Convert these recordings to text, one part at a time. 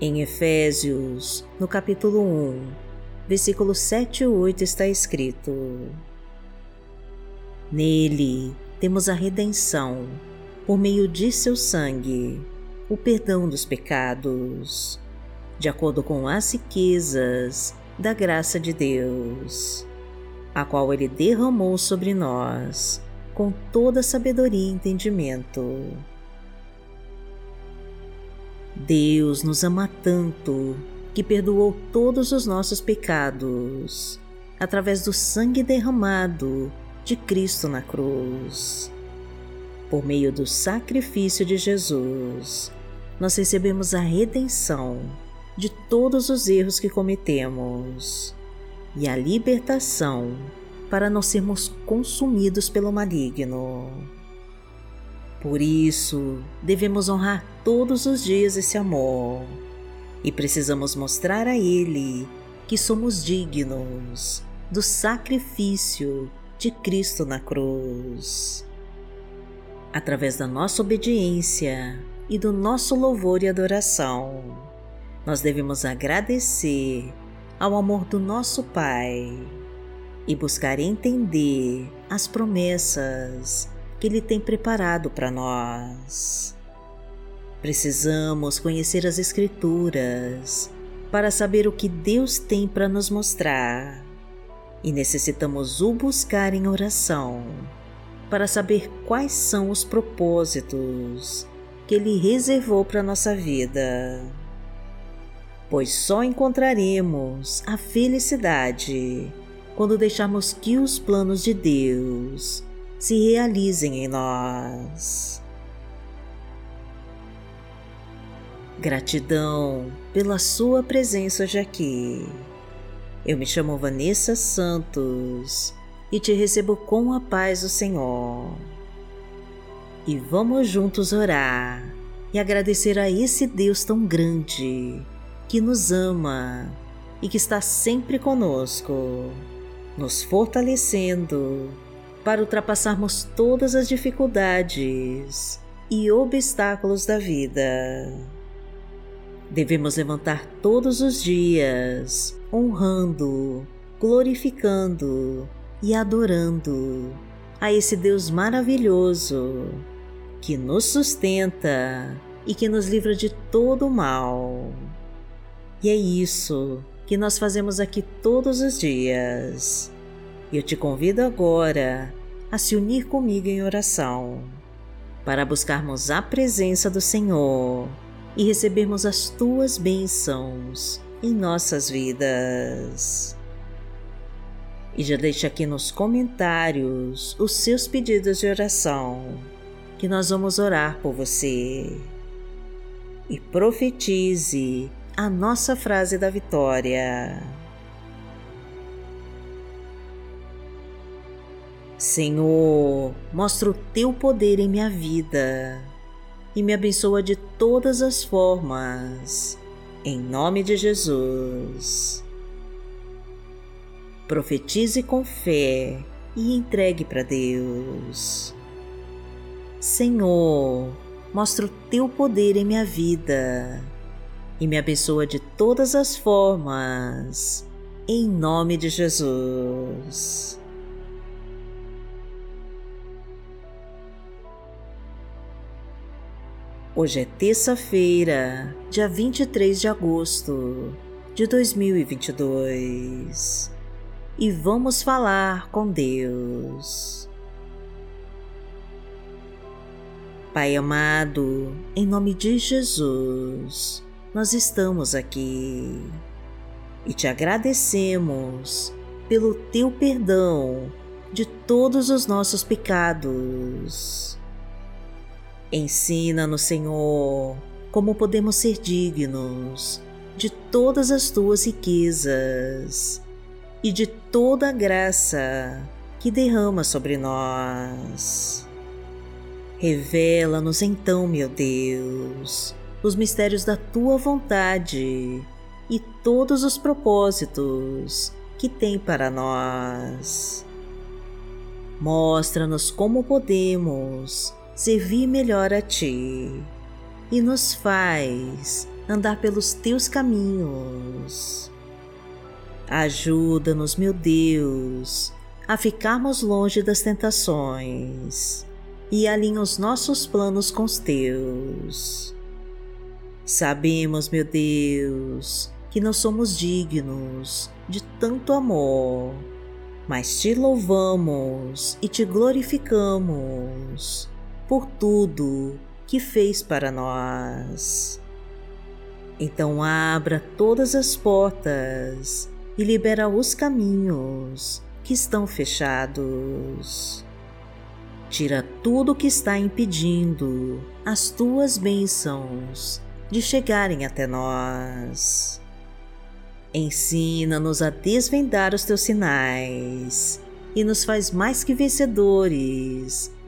Em Efésios, no capítulo 1, versículos 7 e 8 está escrito: Nele temos a redenção, por meio de seu sangue, o perdão dos pecados, de acordo com as riquezas da graça de Deus, a qual Ele derramou sobre nós com toda sabedoria e entendimento Deus nos ama tanto que perdoou todos os nossos pecados através do sangue derramado de Cristo na cruz. Por meio do sacrifício de Jesus, nós recebemos a redenção de todos os erros que cometemos e a libertação para não sermos consumidos pelo maligno. Por isso, devemos honrar todos os dias esse amor e precisamos mostrar a Ele que somos dignos do sacrifício de Cristo na cruz. Através da nossa obediência e do nosso louvor e adoração, nós devemos agradecer ao amor do nosso Pai e buscar entender as promessas que Ele tem preparado para nós. Precisamos conhecer as Escrituras para saber o que Deus tem para nos mostrar e necessitamos o buscar em oração para saber quais são os propósitos que Ele reservou para nossa vida. Pois só encontraremos a felicidade quando deixarmos que os planos de Deus se realizem em nós. Gratidão pela sua presença hoje aqui. Eu me chamo Vanessa Santos e te recebo com a paz do Senhor. E vamos juntos orar e agradecer a esse Deus tão grande que nos ama e que está sempre conosco, nos fortalecendo para ultrapassarmos todas as dificuldades e obstáculos da vida. Devemos levantar todos os dias, honrando, glorificando e adorando a esse Deus maravilhoso que nos sustenta e que nos livra de todo o mal. E é isso que nós fazemos aqui todos os dias eu te convido agora a se unir comigo em oração para buscarmos a presença do Senhor e recebermos as tuas bênçãos em nossas vidas. E já deixa aqui nos comentários os seus pedidos de oração, que nós vamos orar por você. E profetize a nossa frase da vitória. Senhor, mostra o teu poder em minha vida e me abençoa de todas as formas, em nome de Jesus. Profetize com fé e entregue para Deus. Senhor, mostra o teu poder em minha vida e me abençoa de todas as formas, em nome de Jesus. Hoje é terça-feira, dia 23 de agosto de 2022 e vamos falar com Deus. Pai amado, em nome de Jesus, nós estamos aqui e te agradecemos pelo teu perdão de todos os nossos pecados Ensina-nos, Senhor, como podemos ser dignos de todas as tuas riquezas e de toda a graça que derrama sobre nós. Revela-nos então, meu Deus, os mistérios da tua vontade e todos os propósitos que tem para nós. Mostra-nos como podemos servir melhor a Ti e nos faz andar pelos teus caminhos. Ajuda-nos, meu Deus, a ficarmos longe das tentações e alinha os nossos planos com os teus. Sabemos, meu Deus, que não somos dignos de tanto amor, mas te louvamos e te glorificamos por tudo que fez para nós. Então abra todas as portas e libera os caminhos que estão fechados. Tira tudo que está impedindo as tuas bênçãos de chegarem até nós. Ensina-nos a desvendar os teus sinais e nos faz mais que vencedores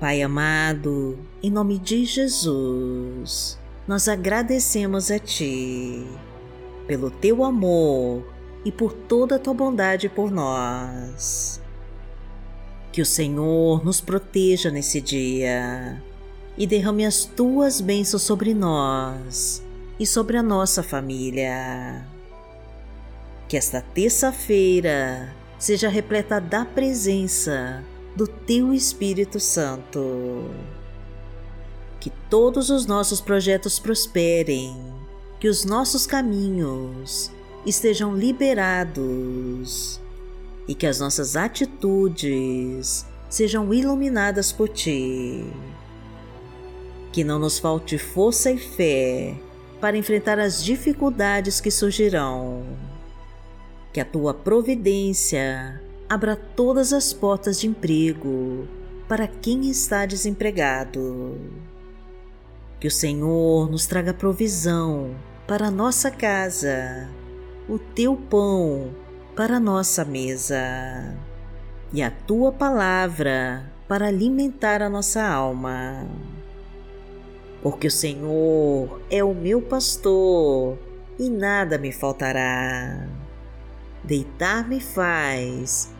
Pai amado, em nome de Jesus, nós agradecemos a Ti pelo Teu amor e por toda a Tua bondade por nós. Que o Senhor nos proteja nesse dia e derrame as Tuas bênçãos sobre nós e sobre a nossa família. Que esta terça-feira seja repleta da presença do Teu Espírito Santo que todos os nossos projetos prosperem, que os nossos caminhos estejam liberados e que as nossas atitudes sejam iluminadas por Ti. Que não nos falte força e fé para enfrentar as dificuldades que surgirão. Que a Tua providência abra todas as portas de emprego para quem está desempregado que o Senhor nos traga provisão para a nossa casa, o teu pão para a nossa mesa e a tua palavra para alimentar a nossa alma. Porque o Senhor é o meu pastor e nada me faltará. Deitar-me faz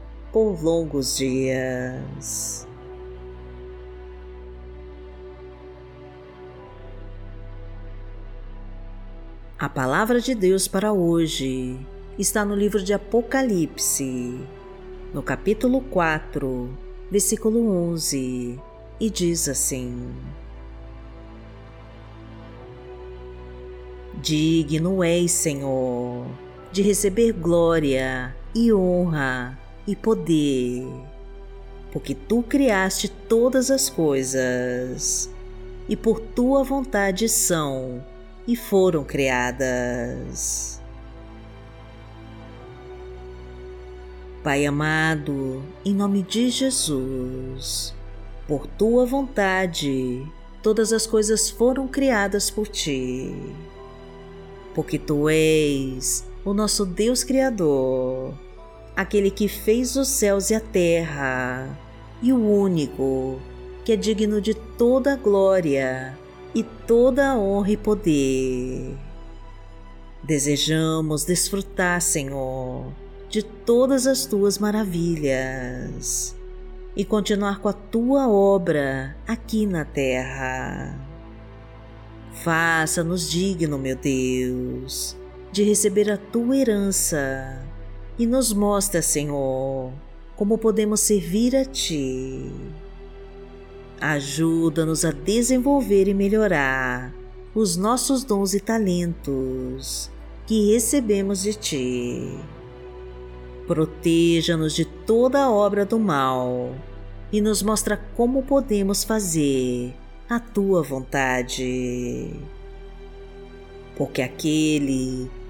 por longos dias. A palavra de Deus para hoje está no livro de Apocalipse, no capítulo 4, versículo 11, e diz assim: Digno és, Senhor, de receber glória e honra e poder, porque tu criaste todas as coisas, e por tua vontade são e foram criadas. Pai amado, em nome de Jesus, por tua vontade, todas as coisas foram criadas por ti. Porque tu és o nosso Deus Criador, aquele que fez os céus e a terra, e o único que é digno de toda a glória e toda a honra e poder. Desejamos desfrutar, Senhor, de todas as tuas maravilhas e continuar com a tua obra aqui na terra. Faça-nos digno, meu Deus, de receber a tua herança e nos mostra, Senhor, como podemos servir a ti. Ajuda-nos a desenvolver e melhorar os nossos dons e talentos que recebemos de ti. Proteja-nos de toda obra do mal e nos mostra como podemos fazer a tua vontade. Porque aquele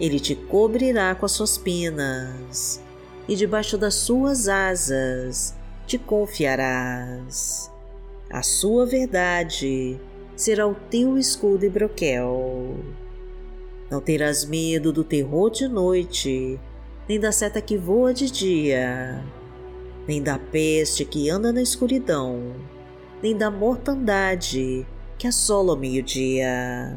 ele te cobrirá com as suas penas, e debaixo das suas asas te confiarás. A sua verdade será o teu escudo e broquel. Não terás medo do terror de noite, nem da seta que voa de dia, nem da peste que anda na escuridão, nem da mortandade que assola o meio-dia.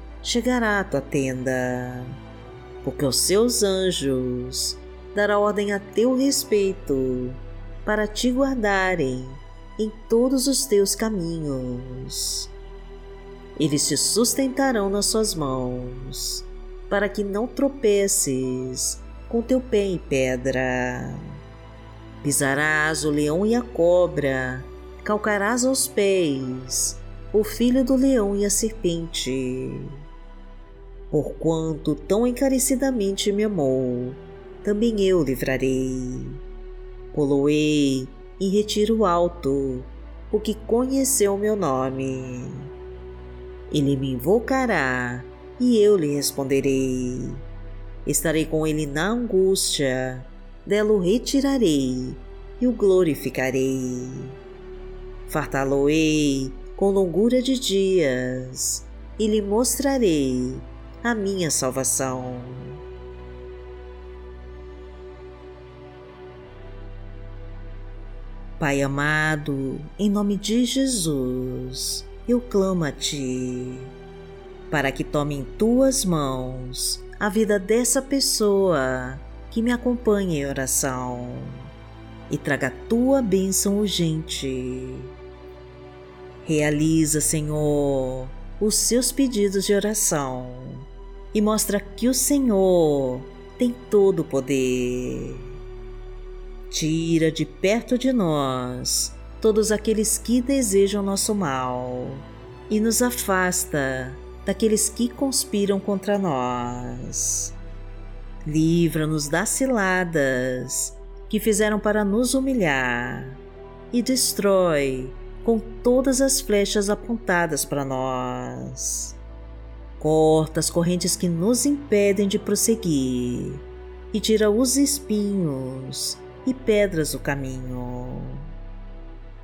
chegará à tua tenda, porque os seus anjos dará ordem a teu respeito para te guardarem em todos os teus caminhos. Eles te sustentarão nas suas mãos, para que não tropeces com teu pé em pedra. Pisarás o leão e a cobra, calcarás aos pés o filho do leão e a serpente porquanto tão encarecidamente me amou, também eu livrarei. Poloei em retiro alto, o que conheceu meu nome. Ele me invocará e eu lhe responderei. Estarei com ele na angústia, dela o retirarei e o glorificarei. Fartá-lo-ei com longura de dias e lhe mostrarei a minha salvação. Pai amado, em nome de Jesus, eu clamo a Ti, para que tome em Tuas mãos a vida dessa pessoa que me acompanha em oração e traga a Tua bênção urgente. Realiza, Senhor, os seus pedidos de oração e mostra que o Senhor tem todo o poder. Tira de perto de nós todos aqueles que desejam nosso mal e nos afasta daqueles que conspiram contra nós. Livra-nos das ciladas que fizeram para nos humilhar e destrói com todas as flechas apontadas para nós. Corta as correntes que nos impedem de prosseguir e tira os espinhos e pedras do caminho.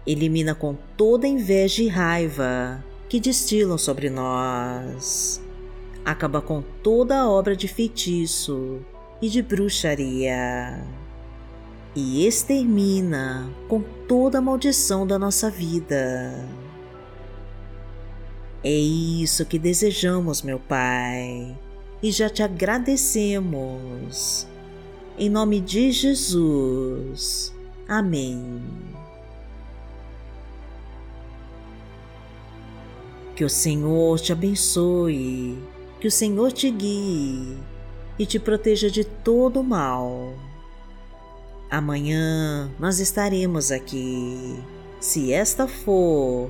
Elimina com toda inveja e raiva que destilam sobre nós. Acaba com toda a obra de feitiço e de bruxaria. e extermina com toda a maldição da nossa vida. É isso que desejamos, meu Pai, e já te agradecemos. Em nome de Jesus. Amém. Que o Senhor te abençoe, que o Senhor te guie e te proteja de todo mal. Amanhã nós estaremos aqui, se esta for